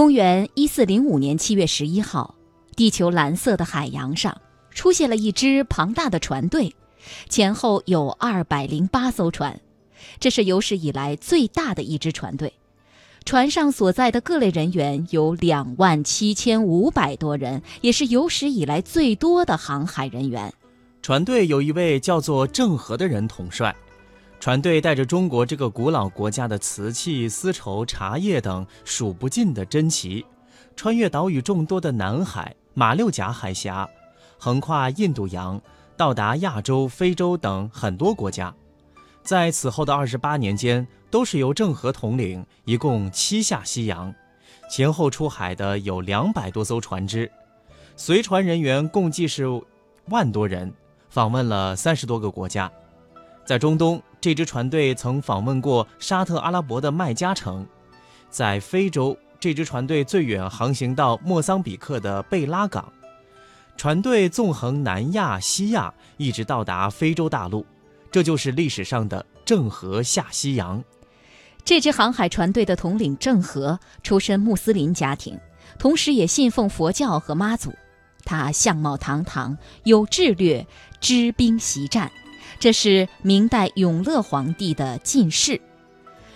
公元一四零五年七月十一号，地球蓝色的海洋上出现了一支庞大的船队，前后有二百零八艘船，这是有史以来最大的一支船队。船上所在的各类人员有两万七千五百多人，也是有史以来最多的航海人员。船队有一位叫做郑和的人统帅。船队带着中国这个古老国家的瓷器、丝绸、茶叶等数不尽的珍奇，穿越岛屿众多的南海、马六甲海峡，横跨印度洋，到达亚洲、非洲等很多国家。在此后的二十八年间，都是由郑和统领，一共七下西洋，前后出海的有两百多艘船只，随船人员共计是万多人，访问了三十多个国家。在中东，这支船队曾访问过沙特阿拉伯的麦加城；在非洲，这支船队最远航行到莫桑比克的贝拉港。船队纵横南亚、西亚，一直到达非洲大陆。这就是历史上的郑和下西洋。这支航海船队的统领郑和出身穆斯林家庭，同时也信奉佛教和妈祖。他相貌堂堂，有智略，知兵习战。这是明代永乐皇帝的进士。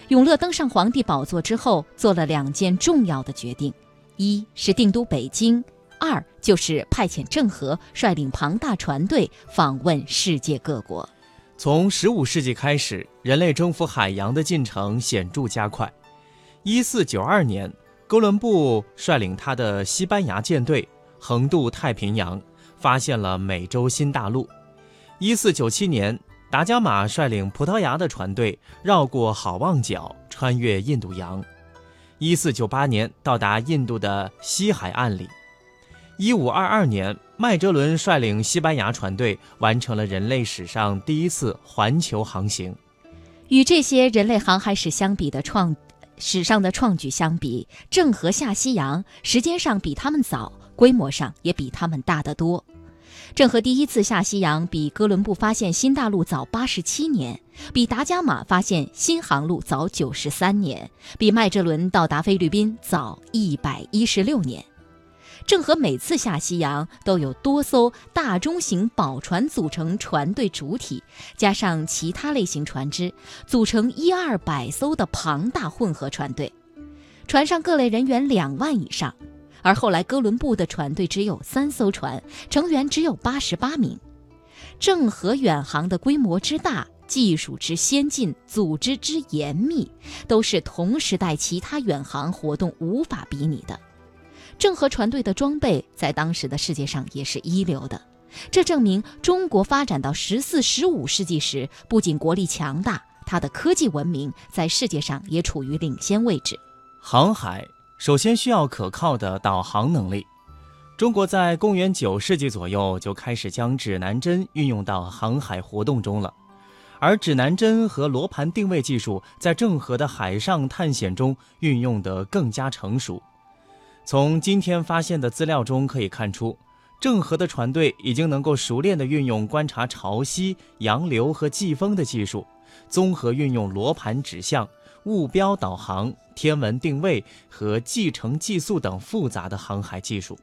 永乐登上皇帝宝座之后，做了两件重要的决定：一是定都北京，二就是派遣郑和率领庞大船队访问世界各国。从15世纪开始，人类征服海洋的进程显著加快。1492年，哥伦布率领他的西班牙舰队横渡太平洋，发现了美洲新大陆。一四九七年，达伽马率领葡萄牙的船队绕过好望角，穿越印度洋。一四九八年，到达印度的西海岸里。一五二二年，麦哲伦率领西班牙船队完成了人类史上第一次环球航行。与这些人类航海史相比的创史上的创举相比，郑和下西洋时间上比他们早，规模上也比他们大得多。郑和第一次下西洋比哥伦布发现新大陆早八十七年，比达伽马发现新航路早九十三年，比麦哲伦到达菲律宾早一百一十六年。郑和每次下西洋都有多艘大中型宝船组成船队主体，加上其他类型船只，组成一二百艘的庞大混合船队，船上各类人员两万以上。而后来，哥伦布的船队只有三艘船，成员只有八十八名。郑和远航的规模之大、技术之先进、组织之严密，都是同时代其他远航活动无法比拟的。郑和船队的装备在当时的世界上也是一流的，这证明中国发展到十四、十五世纪时，不仅国力强大，它的科技文明在世界上也处于领先位置。航海。首先需要可靠的导航能力。中国在公元九世纪左右就开始将指南针运用到航海活动中了，而指南针和罗盘定位技术在郑和的海上探险中运用得更加成熟。从今天发现的资料中可以看出，郑和的船队已经能够熟练地运用观察潮汐、洋流和季风的技术，综合运用罗盘指向。物标导航、天文定位和计程计速等复杂的航海技术。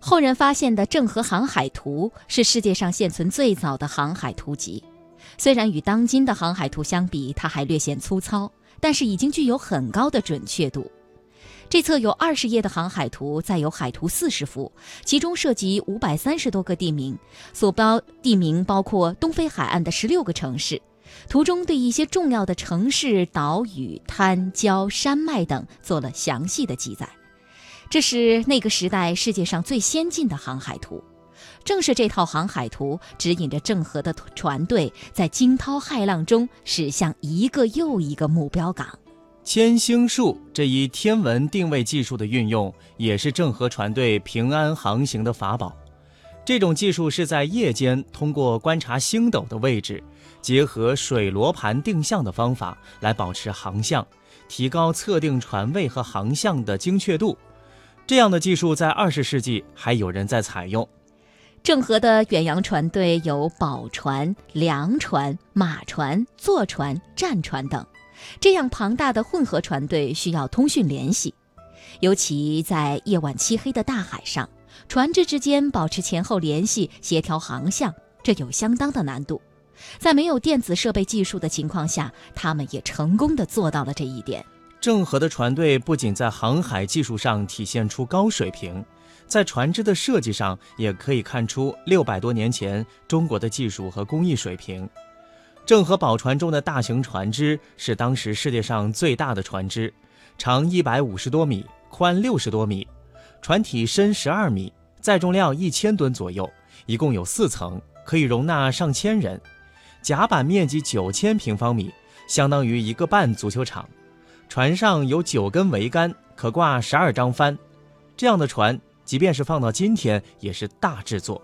后人发现的《郑和航海图》是世界上现存最早的航海图集。虽然与当今的航海图相比，它还略显粗糙，但是已经具有很高的准确度。这册有二十页的航海图，载有海图四十幅，其中涉及五百三十多个地名，所标地名包括东非海岸的十六个城市。图中对一些重要的城市、岛屿、滩礁、山脉等做了详细的记载，这是那个时代世界上最先进的航海图。正是这套航海图指引着郑和的船队在惊涛骇浪中驶向一个又一个目标港。千星术这一天文定位技术的运用，也是郑和船队平安航行的法宝。这种技术是在夜间通过观察星斗的位置。结合水罗盘定向的方法来保持航向，提高测定船位和航向的精确度。这样的技术在二十世纪还有人在采用。郑和的远洋船队有宝船、粮船、马船、坐船、战船等，这样庞大的混合船队需要通讯联系。尤其在夜晚漆黑的大海上，船只之间保持前后联系、协调航向，这有相当的难度。在没有电子设备技术的情况下，他们也成功地做到了这一点。郑和的船队不仅在航海技术上体现出高水平，在船只的设计上也可以看出六百多年前中国的技术和工艺水平。郑和宝船中的大型船只是当时世界上最大的船只，长一百五十多米，宽六十多米，船体深十二米，载重量一千吨左右，一共有四层，可以容纳上千人。甲板面积九千平方米，相当于一个半足球场。船上有九根桅杆，可挂十二张帆。这样的船，即便是放到今天，也是大制作。